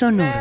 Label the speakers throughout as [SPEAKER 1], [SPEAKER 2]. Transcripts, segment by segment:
[SPEAKER 1] sonoro.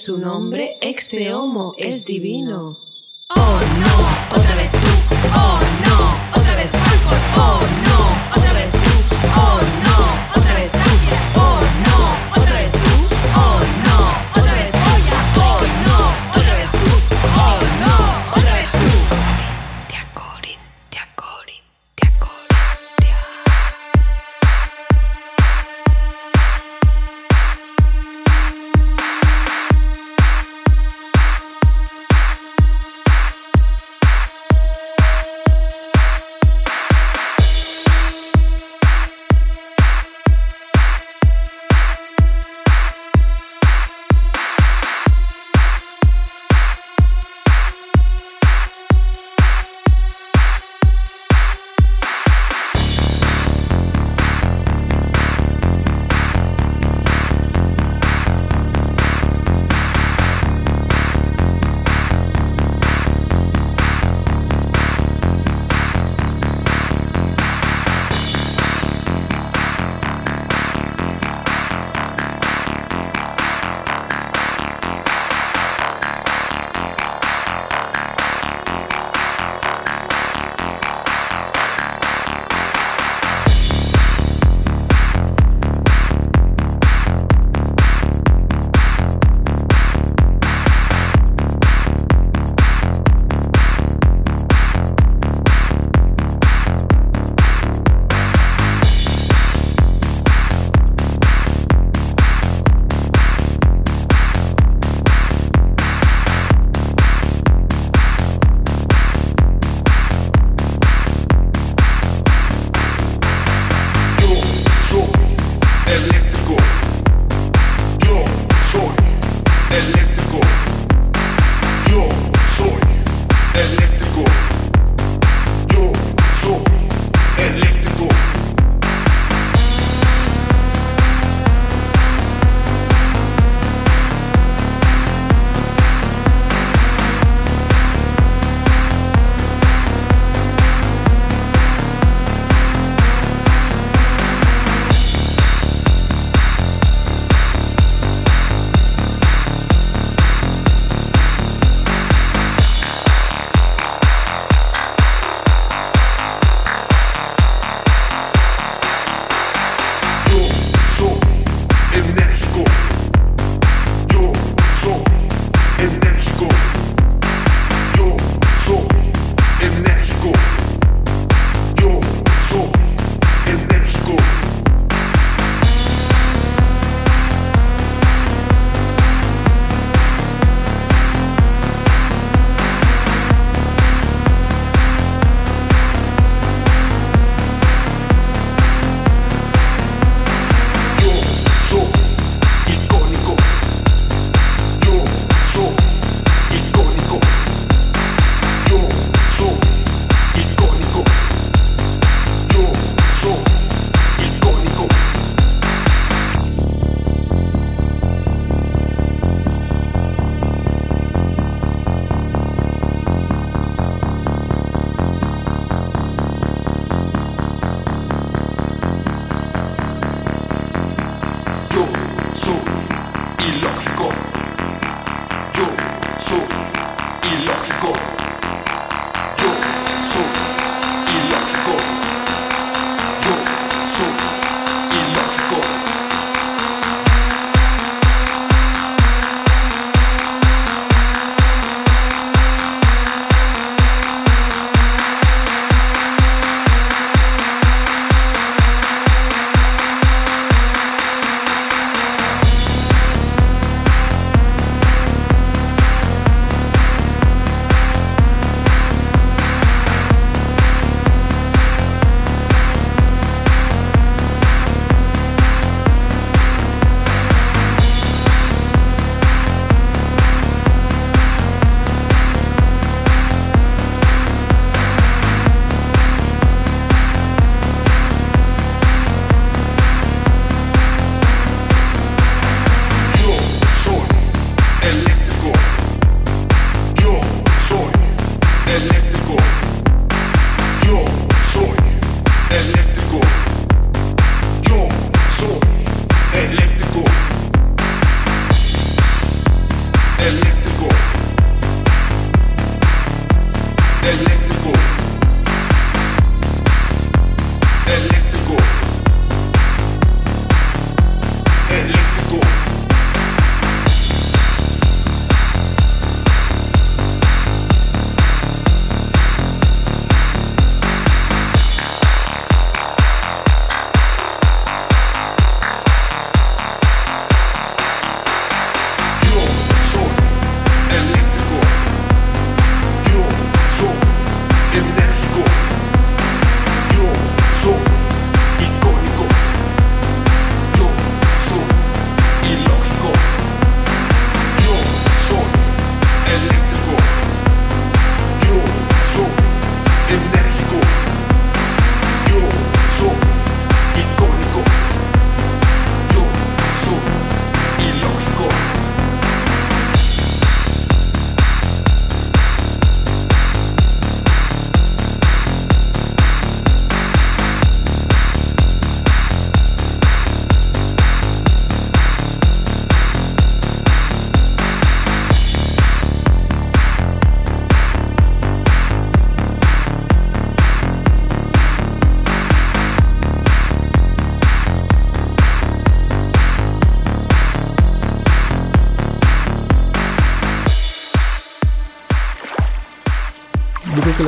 [SPEAKER 2] Su nombre,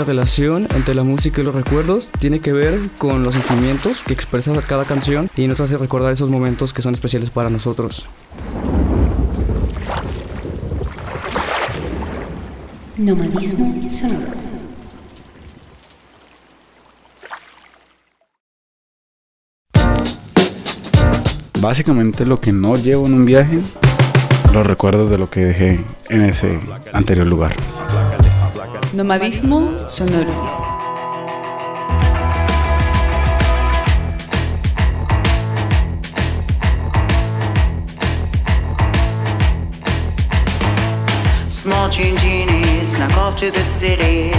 [SPEAKER 3] la relación entre la música y los recuerdos tiene que ver con los sentimientos que expresa cada canción y nos hace recordar esos momentos que son especiales para nosotros.
[SPEAKER 1] Nomadismo sonoro.
[SPEAKER 4] Básicamente lo que no llevo en un viaje, los recuerdos de lo que dejé en ese anterior lugar.
[SPEAKER 5] Nomadismo sonoro.
[SPEAKER 6] Small chain genies snuck off to the city,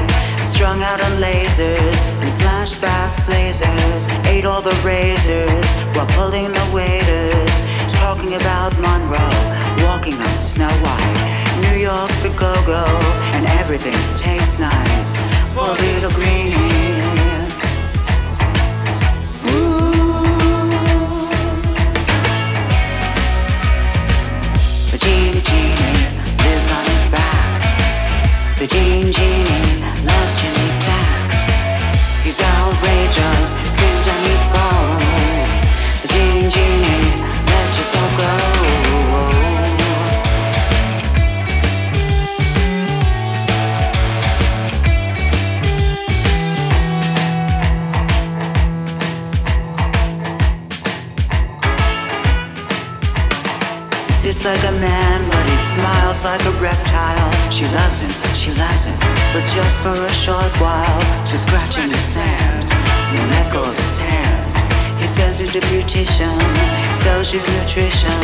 [SPEAKER 6] strung out on lasers and flashback blazers. Ate all the razors while pulling the waiters, talking about Monroe, walking on Snow White. New York's a go-go and everything tastes nice. Poor little greenie. Genie genie lives on his back. The genie genie loves chili stacks. He's outrageous, like a reptile. She loves him, she loves him, but just for a short while. She's scratching the sand, no echo of his hand. He says he's a beautician, sells you nutrition,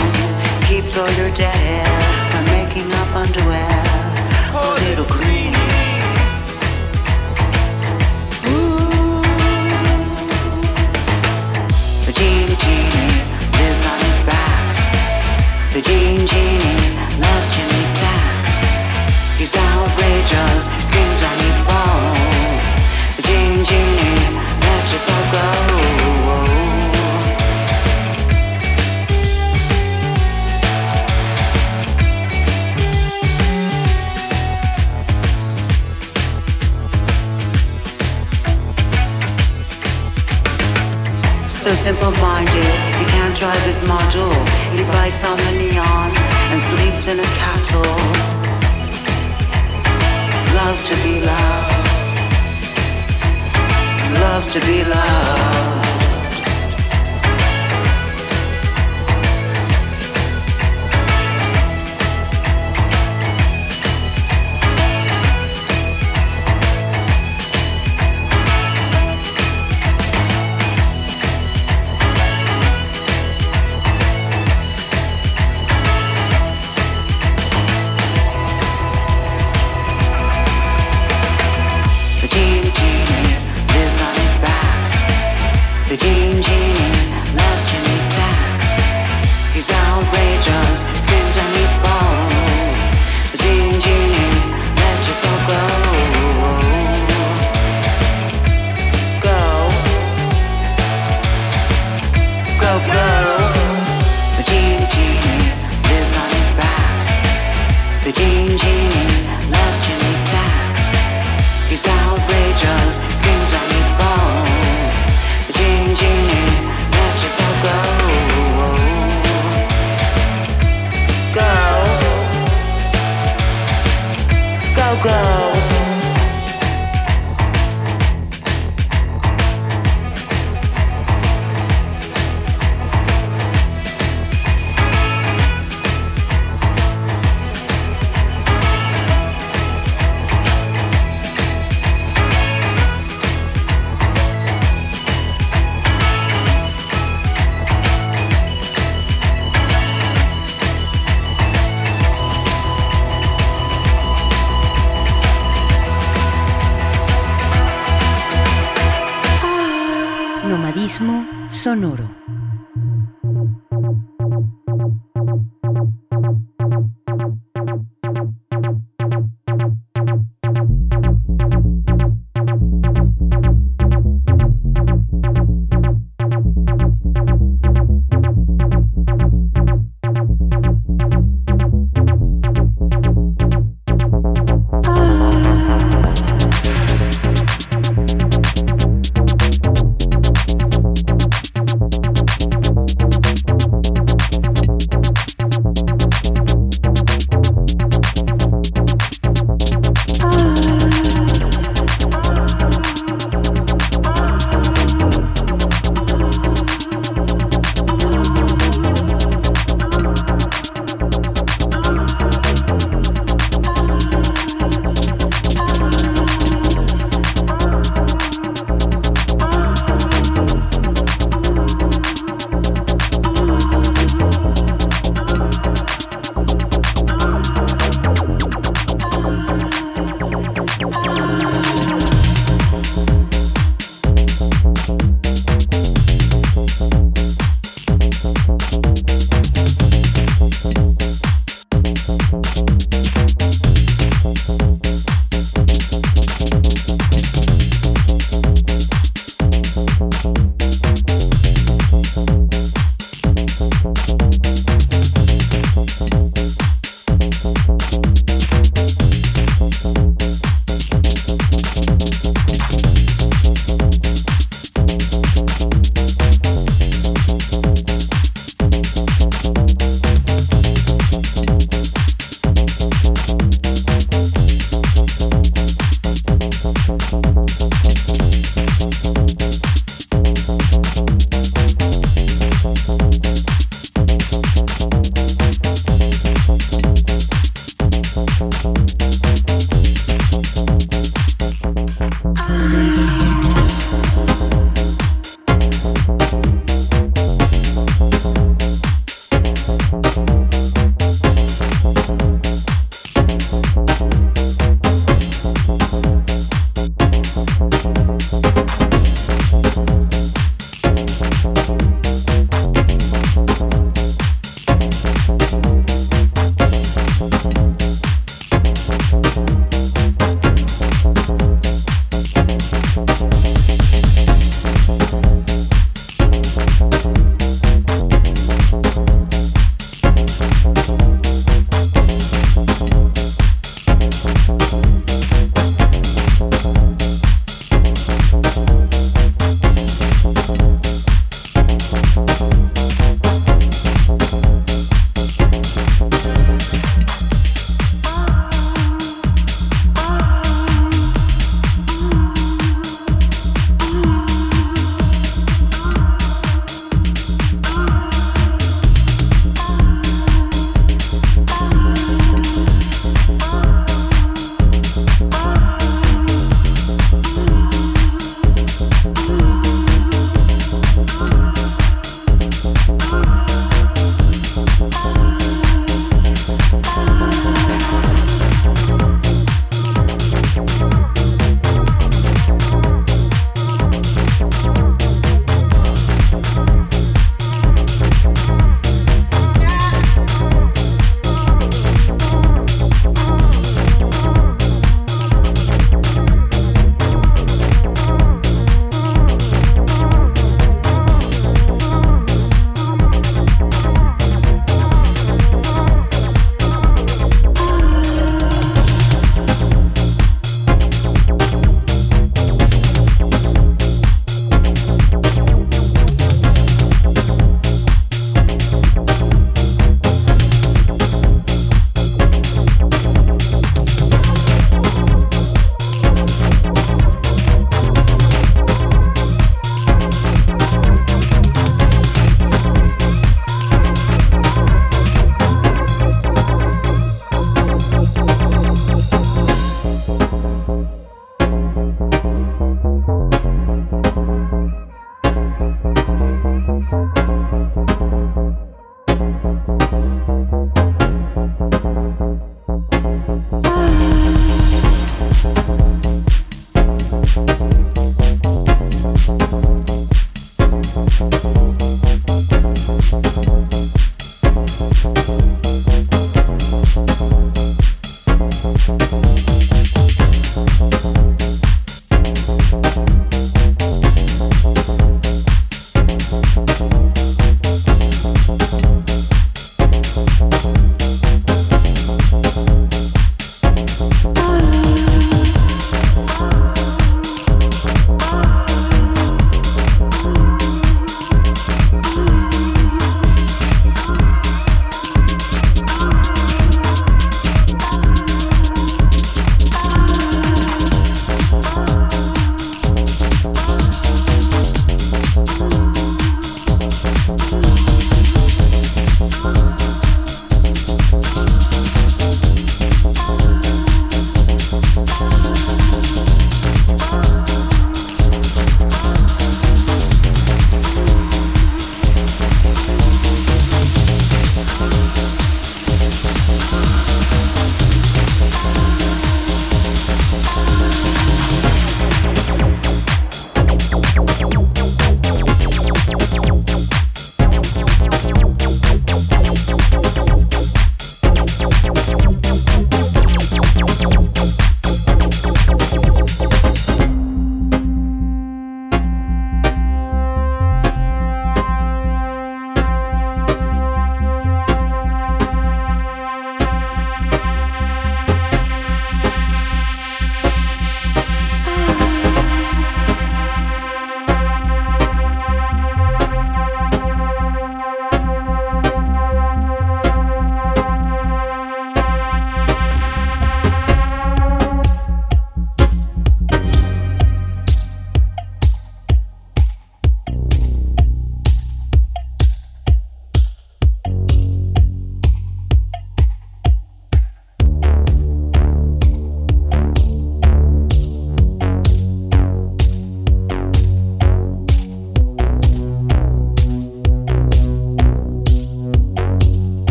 [SPEAKER 6] keeps all your dead hair from making up underwear. Poor little greenie. Ooh. The genie genie lives on his back. The genie genie
[SPEAKER 7] sonoro.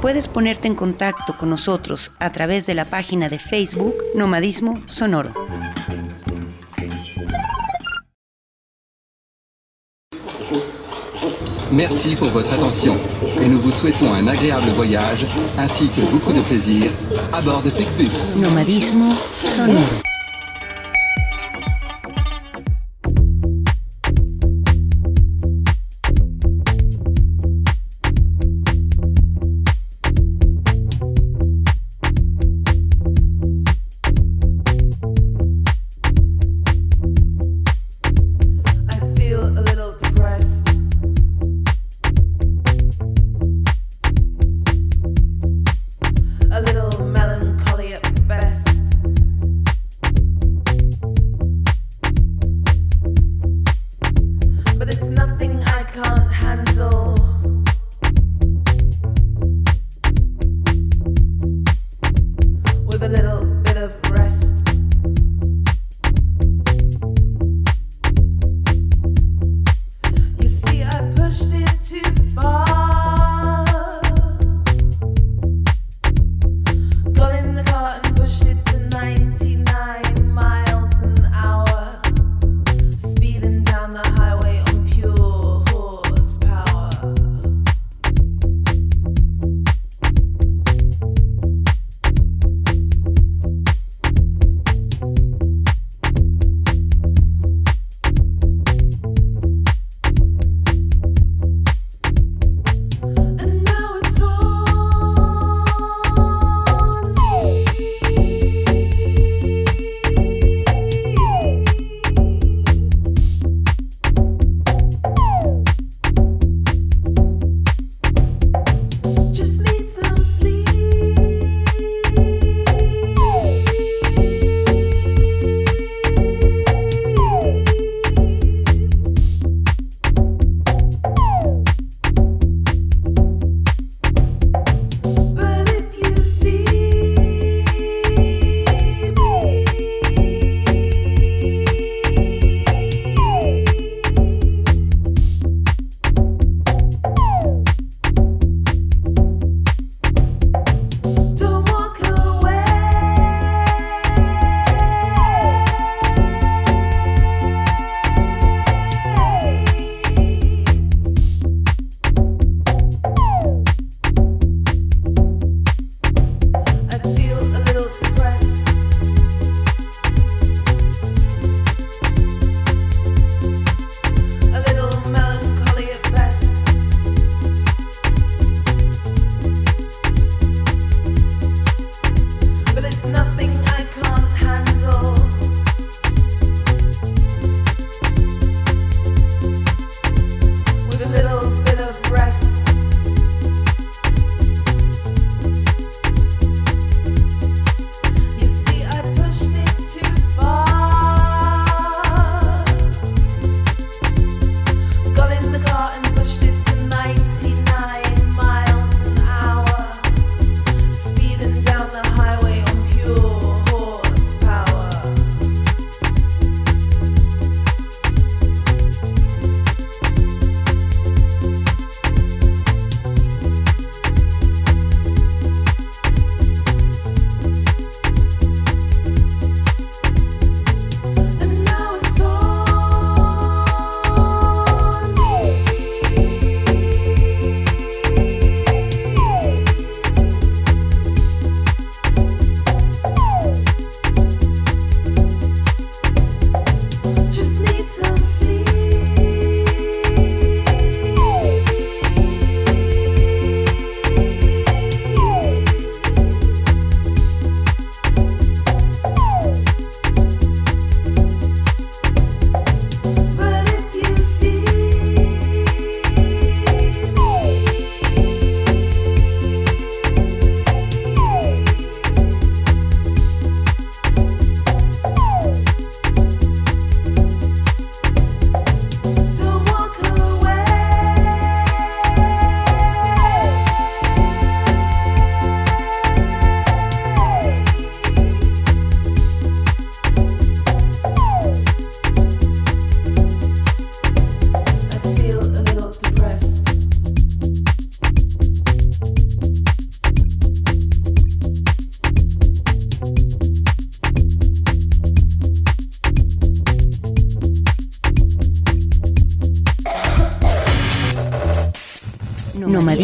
[SPEAKER 7] Puedes ponerte en contacto con nosotros a través de la página de Facebook Nomadismo Sonoro.
[SPEAKER 8] Merci pour votre attention et nous vous souhaitons un agréable voyage ainsi que beaucoup de plaisir à bord de Flixbus.
[SPEAKER 7] Nomadismo Sonoro.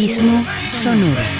[SPEAKER 9] Abismo sonoro.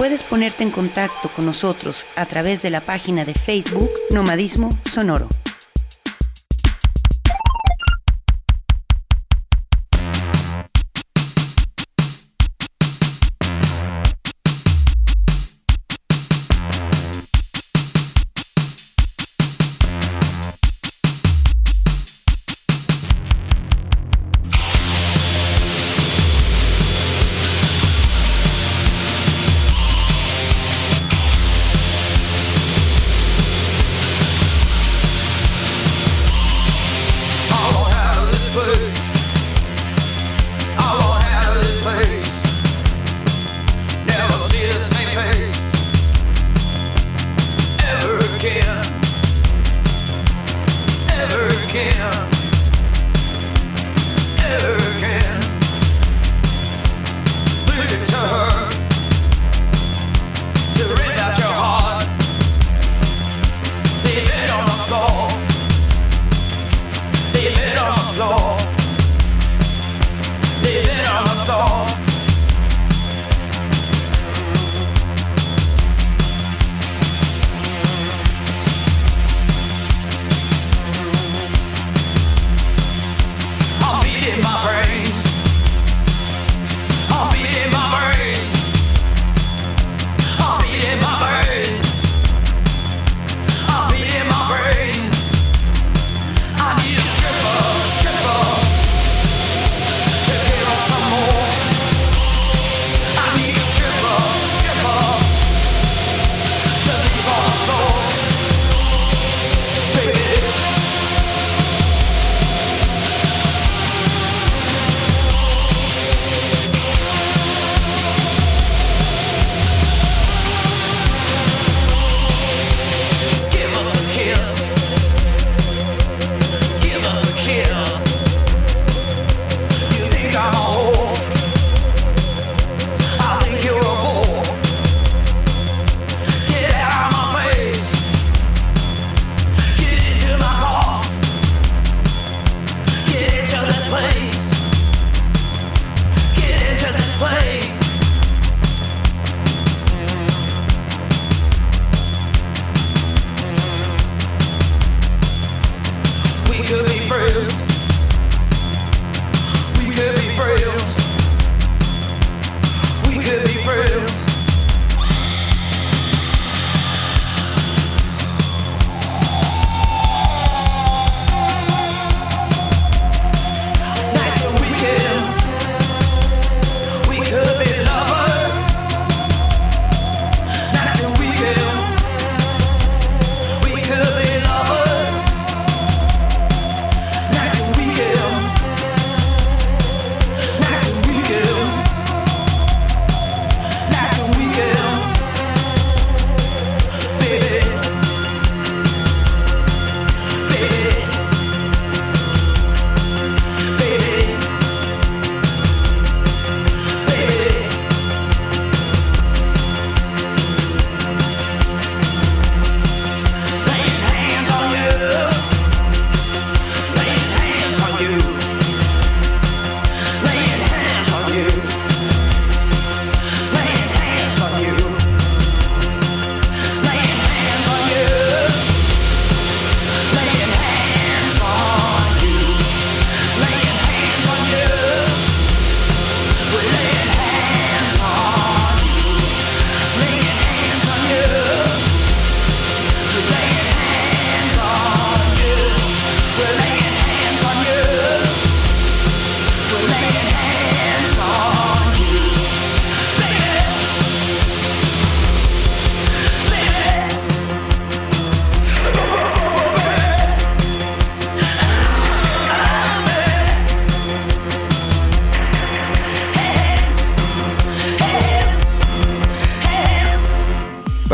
[SPEAKER 9] puedes ponerte en contacto con nosotros a través de la página de Facebook Nomadismo Sonoro.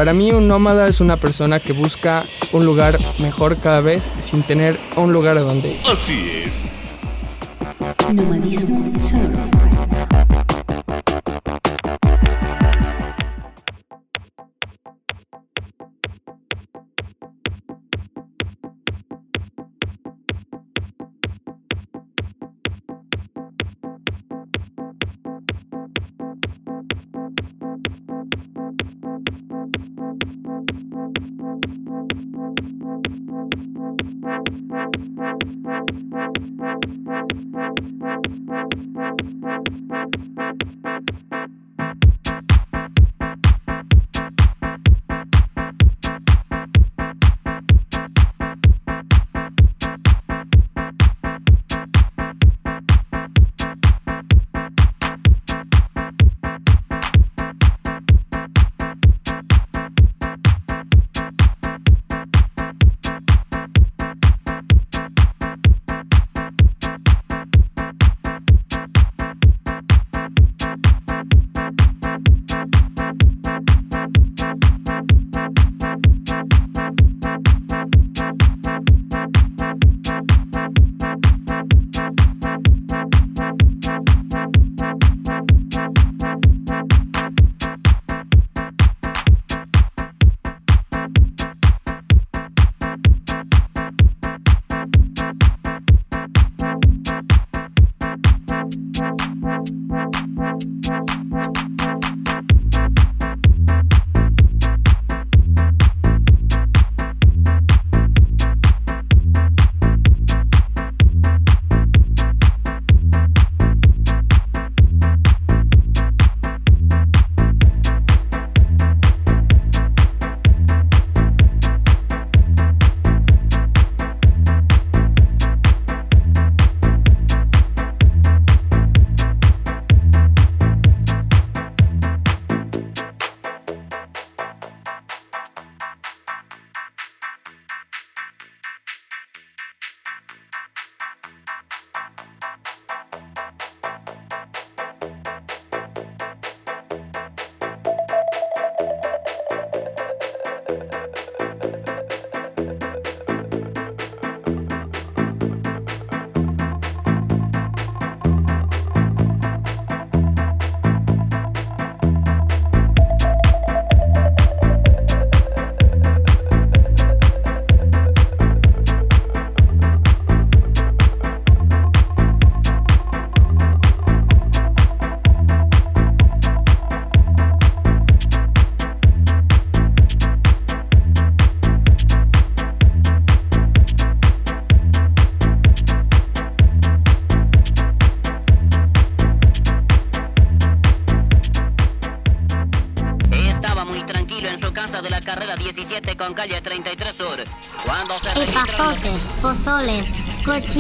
[SPEAKER 10] Para mí un nómada es una persona que busca un lugar mejor cada vez sin tener un lugar a donde ir.
[SPEAKER 11] Así es.
[SPEAKER 12] Nomadismo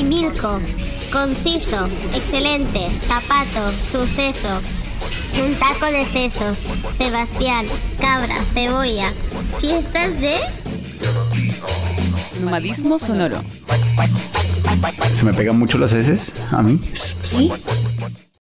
[SPEAKER 13] cochimilco, conciso, excelente, zapato, suceso, un taco de sesos, Sebastián, cabra, cebolla, fiestas de...
[SPEAKER 5] Nomadismo sonoro.
[SPEAKER 4] Se me pegan mucho las heces a mí.
[SPEAKER 12] ¿Sí?